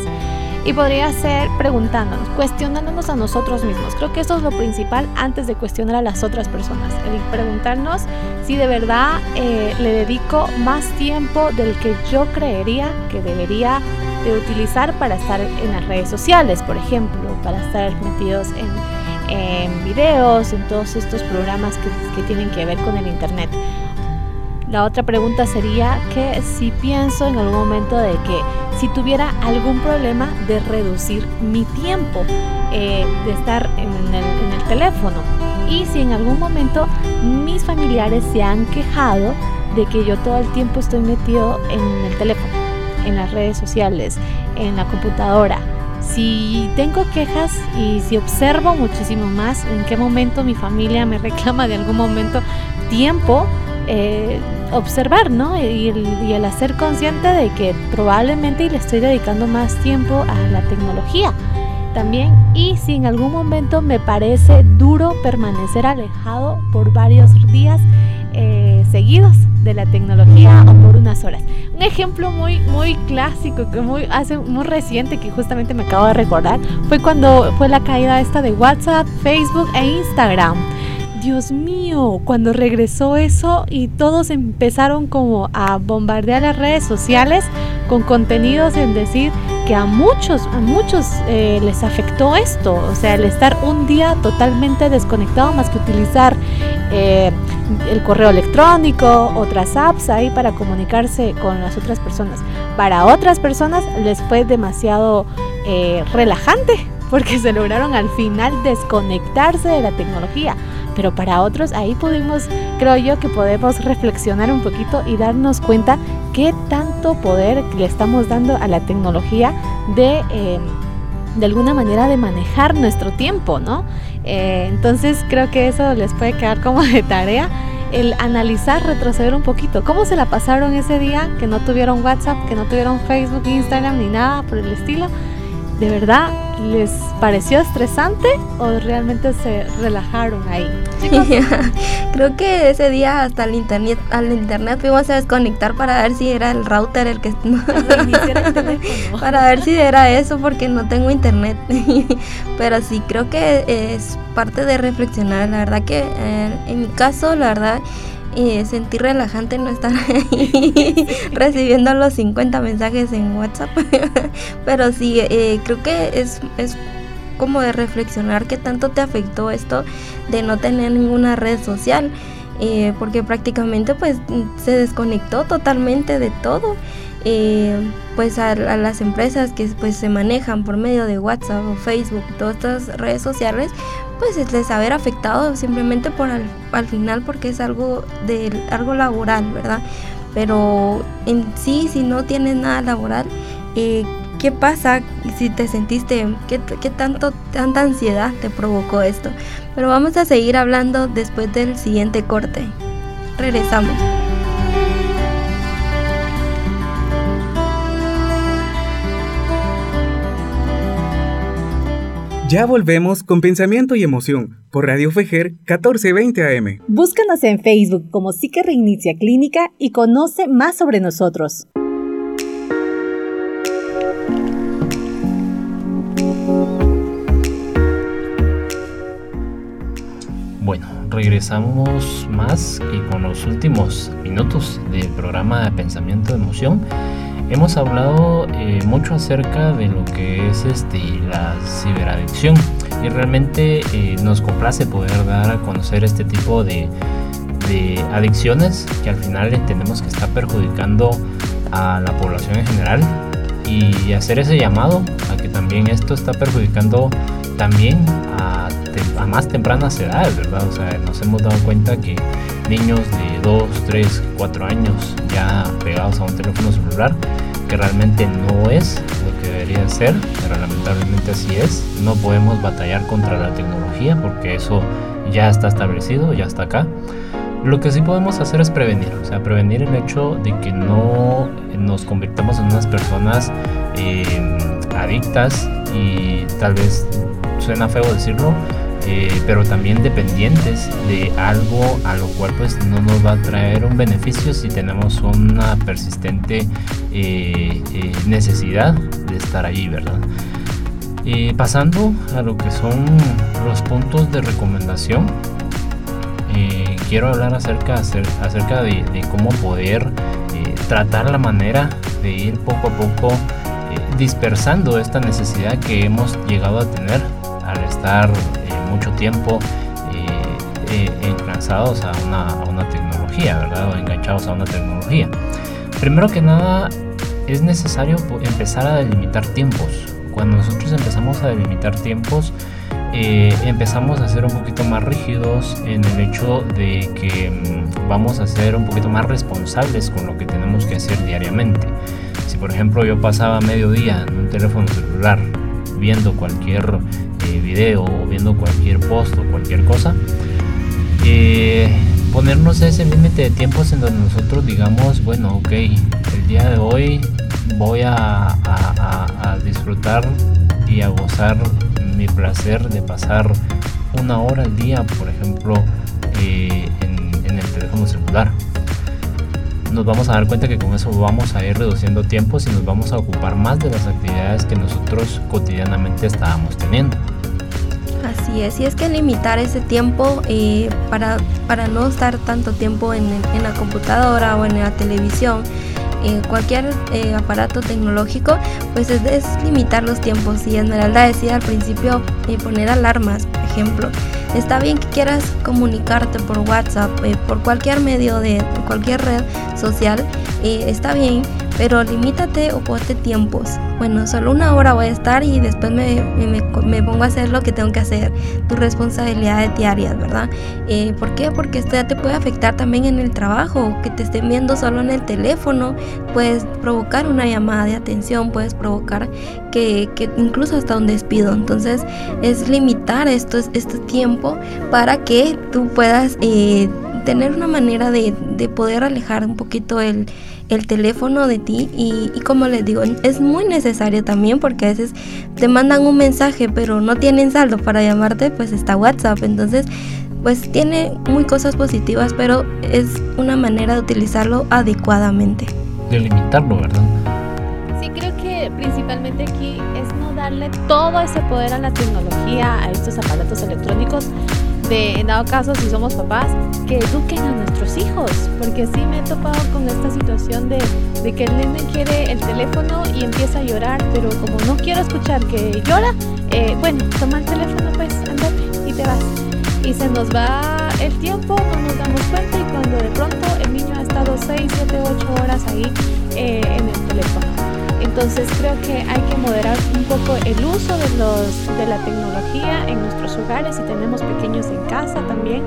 Y podría ser preguntándonos, cuestionándonos a nosotros mismos. Creo que eso es lo principal antes de cuestionar a las otras personas. El preguntarnos si de verdad eh, le dedico más tiempo del que yo creería que debería de utilizar para estar en las redes sociales, por ejemplo, para estar metidos en, en videos, en todos estos programas que, que tienen que ver con el Internet. La otra pregunta sería que si pienso en algún momento de que si tuviera algún problema de reducir mi tiempo eh, de estar en el, en el teléfono y si en algún momento mis familiares se han quejado de que yo todo el tiempo estoy metido en el teléfono, en las redes sociales, en la computadora. Si tengo quejas y si observo muchísimo más en qué momento mi familia me reclama de algún momento tiempo, eh, observar, ¿no? Y el, y el hacer consciente de que probablemente le estoy dedicando más tiempo a la tecnología también y si en algún momento me parece duro permanecer alejado por varios días eh, seguidos de la tecnología o por unas horas. Un ejemplo muy muy clásico que muy hace muy reciente que justamente me acabo de recordar fue cuando fue la caída esta de WhatsApp, Facebook e Instagram. Dios mío, cuando regresó eso y todos empezaron como a bombardear las redes sociales con contenidos en decir que a muchos, a muchos eh, les afectó esto, o sea, el estar un día totalmente desconectado más que utilizar eh, el correo electrónico, otras apps ahí para comunicarse con las otras personas. Para otras personas les fue demasiado eh, relajante porque se lograron al final desconectarse de la tecnología pero para otros ahí pudimos, creo yo que podemos reflexionar un poquito y darnos cuenta qué tanto poder le estamos dando a la tecnología de, em, de alguna manera de manejar nuestro tiempo, ¿no? Eh, entonces creo que eso les puede quedar como de tarea el analizar, retroceder un poquito. ¿Cómo se la pasaron ese día que no tuvieron WhatsApp, que no tuvieron Facebook, Instagram ni nada por el estilo? ¿De verdad les pareció estresante o realmente se relajaron ahí? Creo que ese día hasta el internet, al internet fuimos a desconectar para ver si era el router el que para ver si era eso porque no tengo internet. Pero sí creo que es parte de reflexionar. La verdad que eh, en mi caso, la verdad y sentir relajante no estar ahí recibiendo los 50 mensajes en WhatsApp. Pero sí, eh, creo que es, es como de reflexionar qué tanto te afectó esto de no tener ninguna red social. Eh, porque prácticamente pues se desconectó totalmente de todo. Eh, pues a, las empresas que pues se manejan por medio de WhatsApp o Facebook, todas estas redes sociales, pues es les haber afectado simplemente por al, final porque es algo de algo laboral, ¿verdad? Pero en sí, si no tienes nada laboral, eh, ¿qué pasa si te sentiste, qué, qué tanto, tanta ansiedad te provocó esto? Pero vamos a seguir hablando después del siguiente corte. Regresamos. Ya volvemos con Pensamiento y Emoción por Radio Fejer 1420 AM. Búscanos en Facebook como Psique Reinicia Clínica y conoce más sobre nosotros. Bueno, regresamos más y con los últimos minutos del programa de Pensamiento y Emoción hemos hablado eh, mucho acerca de lo que es este, la ciberadicción y realmente eh, nos complace poder dar a conocer este tipo de, adicciones que al final entendemos que está perjudicando a la población en general y hacer ese llamado a que también esto está perjudicando también a, a más tempranas edades, ¿verdad? O sea, nos hemos dado cuenta que niños de 2, 3, 4 años ya pegados a un teléfono celular, que realmente no es lo que debería ser, pero lamentablemente así es. No podemos batallar contra la tecnología porque eso ya está establecido, ya está acá. Lo que sí podemos hacer es prevenir, o sea, prevenir el hecho de que no nos convirtamos en unas personas eh, adictas y tal vez suena feo decirlo, eh, pero también dependientes de algo a lo cual pues no nos va a traer un beneficio si tenemos una persistente eh, eh, necesidad de estar allí, ¿verdad? pasando a lo que son los puntos de recomendación, quiero hablar acerca, acerca de, de cómo poder tratar la manera de ir poco a poco dispersando esta necesidad que hemos llegado a tener al estar mucho tiempo eh, eh a una, a una tecnología, ¿verdad? O enganchados a una tecnología. Primero que nada, es necesario empezar a delimitar tiempos. Cuando nosotros empezamos a delimitar tiempos, eh, empezamos a ser un poquito más rígidos en el hecho de que mm, vamos a ser un poquito más responsables con lo que tenemos que hacer diariamente. Si por ejemplo yo pasaba medio día en un teléfono celular viendo cualquier o viendo cualquier post o cualquier cosa, eh, ponernos ese límite de tiempos en donde nosotros digamos, bueno, ok, el día de hoy voy a, disfrutar y a gozar mi placer de pasar una hora al día, por ejemplo, eh, en, el teléfono celular. Nos vamos a dar cuenta que con eso vamos a ir reduciendo tiempos y nos vamos a ocupar más de las actividades que nosotros cotidianamente estábamos teniendo. Así es, y es que limitar ese tiempo eh, para, para no estar tanto tiempo en, la computadora o en la televisión, en cualquier eh, aparato tecnológico, pues es, limitar los tiempos. Y Esmeralda decía al principio eh, poner alarmas, por ejemplo. Está bien que quieras comunicarte por WhatsApp, por cualquier medio de cualquier red social, está bien, pero limítate o ponte tiempos. Bueno, solo una hora voy a estar y después me, me, pongo a hacer lo que tengo que hacer, tus responsabilidades diarias, ¿verdad? Eh, ¿Por qué? Porque esto ya te puede afectar también en el trabajo, que te estén viendo solo en el teléfono, puedes provocar una llamada de atención, puedes provocar que, que incluso hasta un despido. Entonces es limitar esto, este tiempo para que tú puedas eh, tener una manera de, de poder alejar un poquito el el teléfono de ti y, como les digo, es muy necesario también porque a veces te mandan un mensaje pero no tienen saldo para llamarte, pues está WhatsApp. Entonces, pues tiene muy cosas positivas, pero es una manera de utilizarlo adecuadamente. De limitarlo, ¿verdad? Sí, creo que principalmente aquí es no darle todo ese poder a la tecnología, a estos aparatos electrónicos, en dado caso, si somos papás, que eduquen a nuestros hijos, porque sí me he topado con esta situación de, de que el nene quiere el teléfono y empieza a llorar, pero como no quiero escuchar que llora, eh, bueno, toma el teléfono pues, andate y te vas. Y se nos va el tiempo, no nos damos cuenta y cuando de pronto el niño ha estado 6, 7, 8 horas ahí eh, en el teléfono. Entonces creo que hay que moderar un poco el uso de, los, de la tecnología en nuestros hogares si tenemos pequeños en casa también.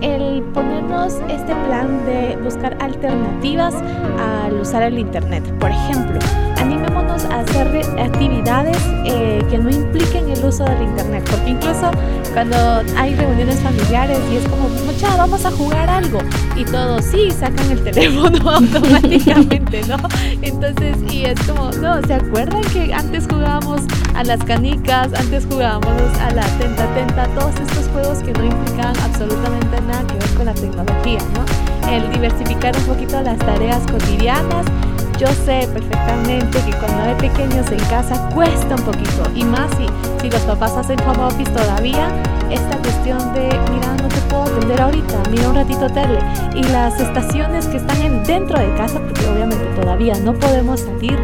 El ponernos este plan de buscar alternativas al usar el Internet. Por ejemplo, a hacer actividades eh, que no impliquen el uso del internet, porque incluso cuando hay reuniones familiares y es como, mucha, vamos a jugar algo, y todos sí sacan el teléfono automáticamente, ¿no? Entonces, y es como, no, ¿se acuerdan que antes jugábamos a las canicas, antes jugábamos a la tenta tenta, todos estos juegos que no implicaban absolutamente nada que ver con la tecnología, ¿no? El diversificar un poquito las tareas cotidianas yo sé perfectamente que cuando hay pequeños en casa cuesta un poquito y más si, si los papás hacen home office todavía, esta cuestión de, mira, no te puedo atender ahorita, mira un ratito tele y las estaciones que están en, dentro de casa, porque obviamente todavía no podemos salir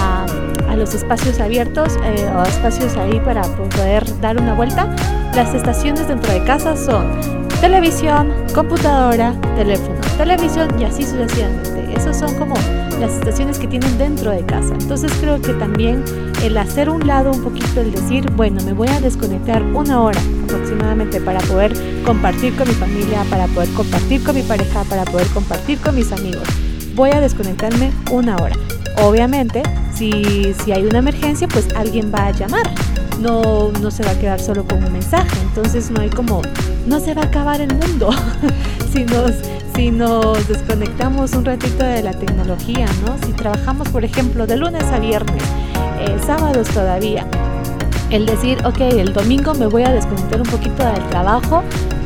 a, los espacios abiertos eh, o espacios ahí para poder dar una vuelta, las estaciones dentro de casa son televisión, computadora, teléfono, televisión y así sucesivamente. Esos son como las estaciones que tienen dentro de casa. Entonces creo que también el hacer un lado un poquito, el decir, bueno, me voy a desconectar una hora aproximadamente para poder compartir con mi familia, para poder compartir con mi pareja, para poder compartir con mis amigos. Voy a desconectarme una hora. Obviamente, si, si hay una emergencia, pues alguien va a llamar. No, no se va a quedar solo con un mensaje. Entonces no hay como, no se va a acabar el mundo. si nos si nos desconectamos un ratito de la tecnología, ¿no? Si trabajamos, por ejemplo, de lunes a viernes, eh, sábados todavía, el decir, ok, el domingo me voy a desconectar un poquito del trabajo,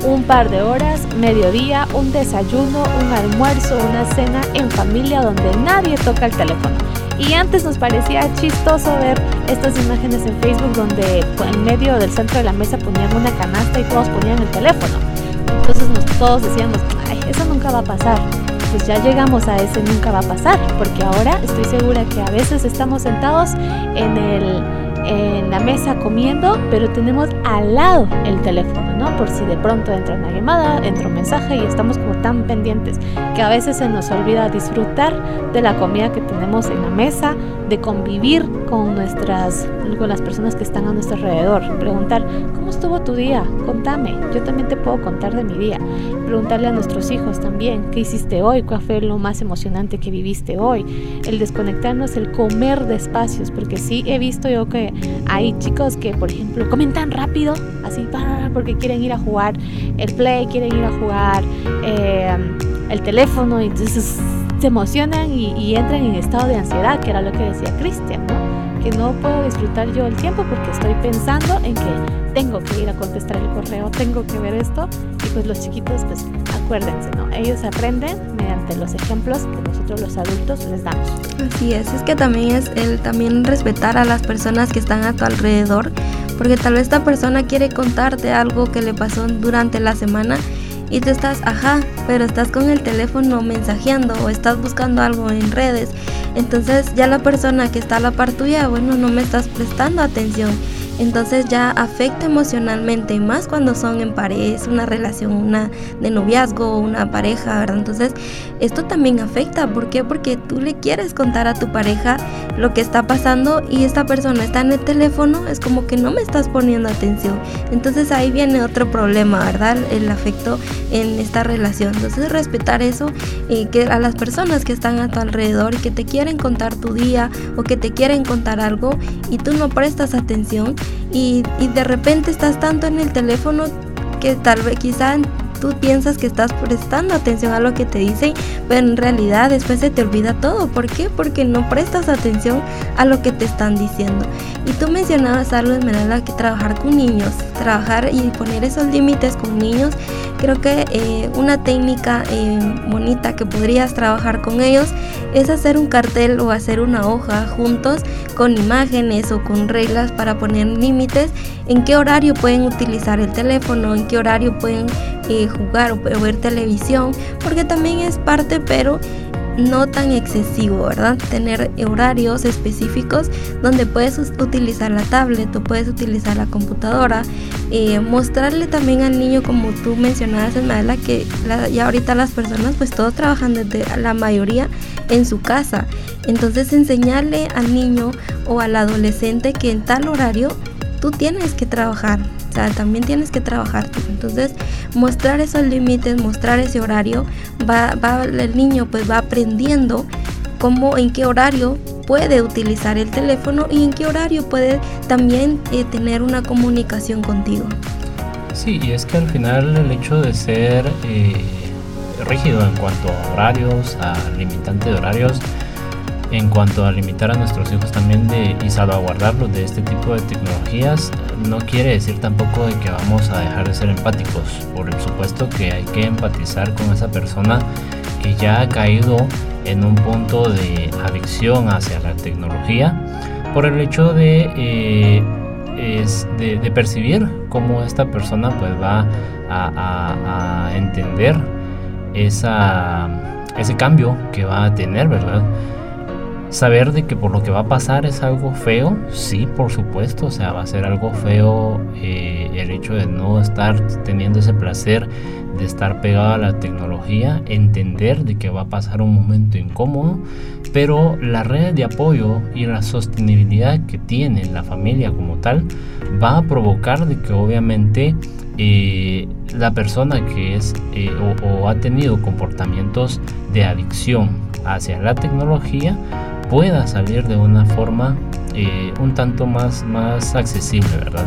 un par de horas, mediodía, un desayuno, un almuerzo, una cena en familia donde nadie toca el teléfono. Y antes nos parecía chistoso ver estas imágenes en Facebook donde en medio del centro de la mesa ponían una canasta y todos ponían el teléfono. Entonces nos, todos decíamos, eso nunca va a pasar. Pues ya llegamos a ese nunca va a pasar, porque ahora estoy segura que a veces estamos sentados en el en la mesa comiendo, pero tenemos al lado el teléfono, ¿no? Por si de pronto entra una llamada, entra un mensaje y estamos como tan pendientes que a veces se nos olvida disfrutar de la comida que tenemos en la mesa, de convivir con nuestras con las personas que están a nuestro alrededor, preguntar, ¿cómo estuvo tu día? Contame, yo también te puedo contar de mi día. Preguntarle a nuestros hijos también, ¿qué hiciste hoy? ¿Cuál fue lo más emocionante que viviste hoy? El desconectarnos, el comer de espacios, porque sí he visto yo que hay chicos que, por ejemplo, comen tan rápido, así, porque quieren ir a jugar el play, quieren ir a jugar eh, el teléfono, y entonces se emocionan y, y, entran en estado de ansiedad, que era lo que decía Cristian, ¿no? Que no puedo disfrutar yo el tiempo porque estoy pensando en que tengo que ir a contestar el correo, tengo que ver esto, y pues los chiquitos, pues acuérdense, ¿no? Ellos aprenden mediante los ejemplos que nosotros los adultos les damos. Así es, es que también es el también respetar a las personas que están a tu alrededor, porque tal vez esta persona quiere contarte algo que le pasó durante la semana y tú estás, ajá, pero estás con el teléfono mensajeando o estás buscando algo en redes. Entonces ya la persona que está a la par tuya, bueno, no me estás prestando atención entonces ya afecta emocionalmente, más cuando son en pareja, una relación, una de noviazgo, una pareja, ¿verdad? Entonces esto también afecta, ¿por qué? Porque tú le quieres contar a tu pareja lo que está pasando y esta persona está en el teléfono, es como que no me estás poniendo atención. Entonces ahí viene otro problema, ¿verdad? El afecto en esta relación. Entonces respetar eso, y que a las personas que están a tu alrededor y que te quieren contar tu día o que te quieren contar algo y tú no prestas atención, y, de repente estás tanto en el teléfono que tal vez quizá tú piensas que estás prestando atención a lo que te dicen, pero en realidad después se te olvida todo. ¿Por qué? Porque no prestas atención a lo que te están diciendo. Y tú mencionabas algo, Esmeralda, que trabajar con niños, trabajar y poner esos límites con niños, creo que eh, una técnica eh, bonita que podrías trabajar con ellos es hacer un cartel o hacer una hoja juntos con imágenes o con reglas para poner límites en qué horario pueden utilizar el teléfono, en qué horario pueden eh, jugar o ver televisión, porque también es parte, pero no tan excesivo, ¿verdad? Tener horarios específicos donde puedes utilizar la tablet o puedes utilizar la computadora. Eh, mostrarle también al niño, como tú mencionabas, Esmeralda, que ya ahorita las personas, pues todos trabajan desde la mayoría en su casa. Entonces enseñarle al niño o al adolescente que en tal horario tú tienes que trabajar, o sea, también tienes que trabajar. Entonces, mostrar esos límites, mostrar ese horario, va, va, el niño pues va aprendiendo cómo, en qué horario puede utilizar el teléfono y en qué horario puede también eh, tener una comunicación contigo. Sí, y es que al final el hecho de ser eh, rígido en cuanto a horarios, a limitante de horarios, en cuanto a limitar a nuestros hijos también de, y salvaguardarlos de este tipo de tecnologías, no quiere decir tampoco de que vamos a dejar de ser empáticos. Por supuesto que hay que empatizar con esa persona que ya ha caído en un punto de adicción hacia la tecnología por el hecho de, eh, de, percibir cómo esta persona pues va a, entender esa, ese cambio que va a tener, ¿verdad? Saber de que por lo que va a pasar es algo feo, sí, por supuesto, o sea, va a ser algo feo eh, el hecho de no estar teniendo ese placer de estar pegado a la tecnología, entender de que va a pasar un momento incómodo, pero la red de apoyo y la sostenibilidad que tiene la familia como tal va a provocar de que obviamente eh, la persona que es eh, o ha tenido comportamientos de adicción hacia la tecnología pueda salir de una forma eh, un tanto más, más accesible, ¿verdad?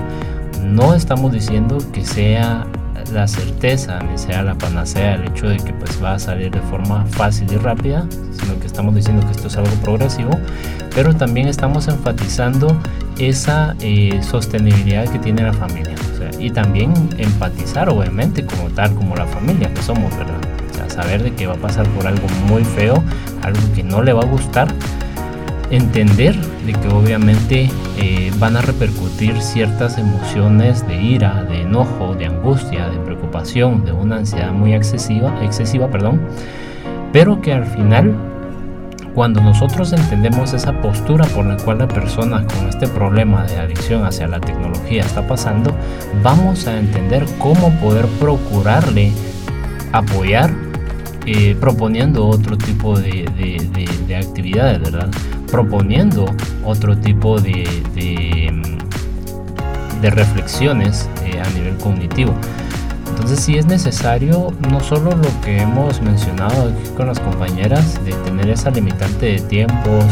No estamos diciendo que sea la certeza ni sea la panacea el hecho de que pues va a salir de forma fácil y rápida, sino que estamos diciendo que esto es algo progresivo, pero también estamos enfatizando esa eh, sostenibilidad que tiene la familia y también empatizar obviamente como tal como la familia que somos, ¿verdad? O sea, saber de que va a pasar por algo muy feo, algo que no le va a gustar, entender de que obviamente eh, van a repercutir ciertas emociones de ira, de enojo, de angustia, de preocupación, de una ansiedad muy excesiva, excesiva perdón, pero que al final cuando nosotros entendemos esa postura por la cual la persona con este problema de adicción hacia la tecnología está pasando, vamos a entender cómo poder procurarle apoyar eh, proponiendo otro tipo de, de actividades, ¿verdad? Proponiendo otro tipo de, de, reflexiones eh, a nivel cognitivo. Entonces si es necesario no solo lo que hemos mencionado aquí con las compañeras, de tener esa limitante de tiempos,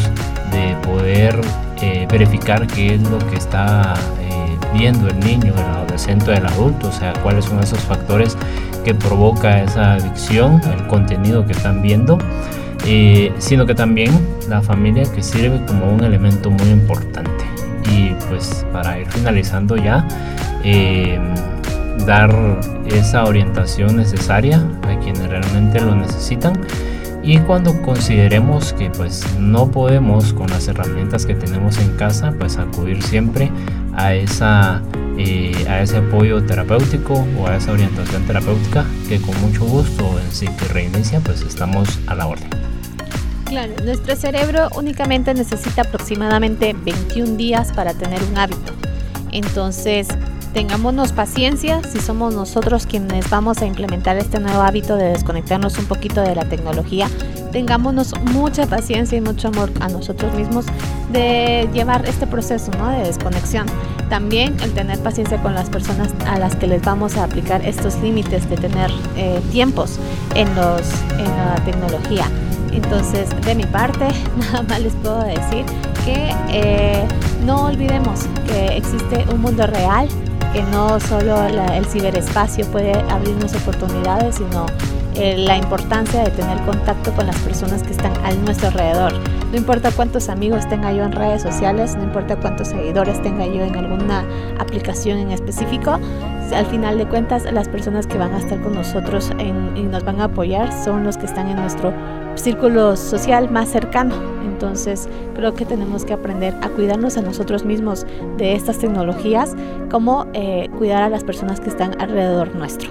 de poder eh, verificar qué es lo que está viendo el niño, el adolescente o el adulto, o sea, cuáles son esos factores que provoca esa adicción, el contenido que están viendo, eh, sino que también la familia que sirve como un elemento muy importante. Y pues para ir finalizando ya, eh, dar esa orientación necesaria a quienes realmente lo necesitan y cuando consideremos que pues no podemos con las herramientas que tenemos en casa pues acudir siempre a esa eh, a ese apoyo terapéutico o a esa orientación terapéutica que con mucho gusto en sí que reinicia pues estamos a la orden Claro, nuestro cerebro únicamente necesita aproximadamente 21 días para tener un hábito. Entonces, tengámonos paciencia si somos nosotros quienes vamos a implementar este nuevo hábito de desconectarnos un poquito de la tecnología. Tengámonos mucha paciencia y mucho amor a nosotros mismos de llevar este proceso ¿no? de desconexión. También el tener paciencia con las personas a las que les vamos a aplicar estos límites de tener eh, tiempos en, los, en la tecnología. Entonces, de mi parte, nada más les puedo decir que eh, no olvidemos que existe un mundo real que no solo el ciberespacio puede abrirnos oportunidades, sino eh, la importancia de tener contacto con las personas que están a nuestro alrededor. No importa cuántos amigos tenga yo en redes sociales, no importa cuántos seguidores tenga yo en alguna aplicación en específico, al final de cuentas las personas que van a estar con nosotros y nos van a apoyar son los que están en nuestro círculo social más cercano. Entonces creo que tenemos que aprender a cuidarnos a nosotros mismos de estas tecnologías como eh, cuidar a las personas que están alrededor nuestro.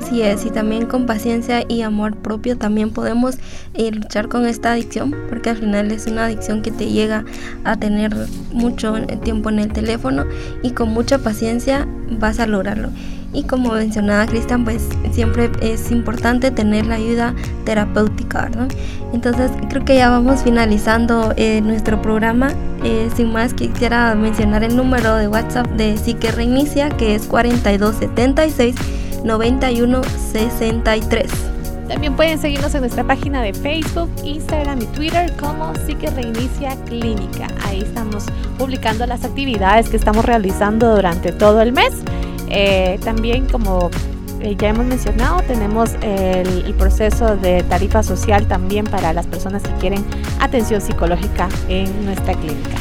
Así es, y también con paciencia y amor propio también podemos eh, luchar con esta adicción, porque al final es una adicción que te llega a tener mucho tiempo en el teléfono y con mucha paciencia vas a lograrlo. Y como mencionaba Cristian, pues siempre es importante tener la ayuda terapéutica, Entonces creo que ya vamos finalizando eh, nuestro programa. Eh, sin más, quisiera mencionar el número de WhatsApp de Psique Reinicia, que es 4276 9163. También pueden seguirnos en nuestra página de Facebook, Instagram y Twitter como Psique Reinicia Clínica. Ahí estamos publicando las actividades que estamos realizando durante todo el mes. Eh, también como eh, ya hemos mencionado, tenemos el, el, proceso de tarifa social también para las personas que quieren atención psicológica en nuestra clínica.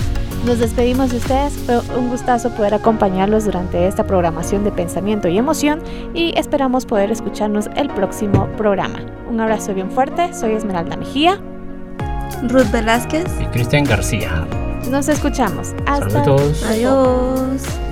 Nos despedimos de ustedes, fue un gustazo poder acompañarlos durante esta programación de pensamiento y emoción y esperamos poder escucharnos el próximo programa. Un abrazo bien fuerte, soy Esmeralda Mejía, Ruth Velázquez y Cristian García. Nos escuchamos. Hasta Saludos. Adiós.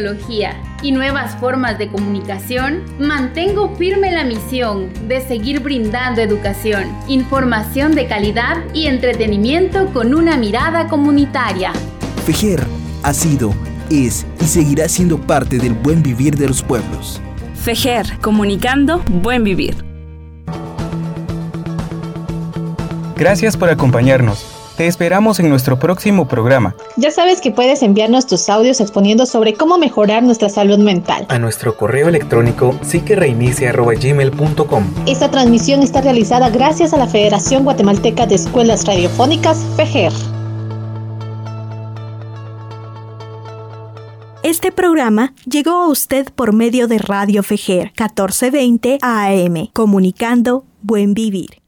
Tecnología y nuevas formas de comunicación, mantengo firme la misión de seguir brindando educación, información de calidad y entretenimiento con una mirada comunitaria. Fejer ha sido, es y seguirá siendo parte del buen vivir de los pueblos. Fejer, comunicando buen vivir. Gracias por acompañarnos. Te esperamos en nuestro próximo programa. Ya sabes que puedes enviarnos tus audios exponiendo sobre cómo mejorar nuestra salud mental. A nuestro correo electrónico psiquereinicia.gmail.com Esta transmisión está realizada gracias a la Federación Guatemalteca de Escuelas Radiofónicas, FEGER. Este programa llegó a usted por medio de Radio FEGER 1420 AM, comunicando buen vivir.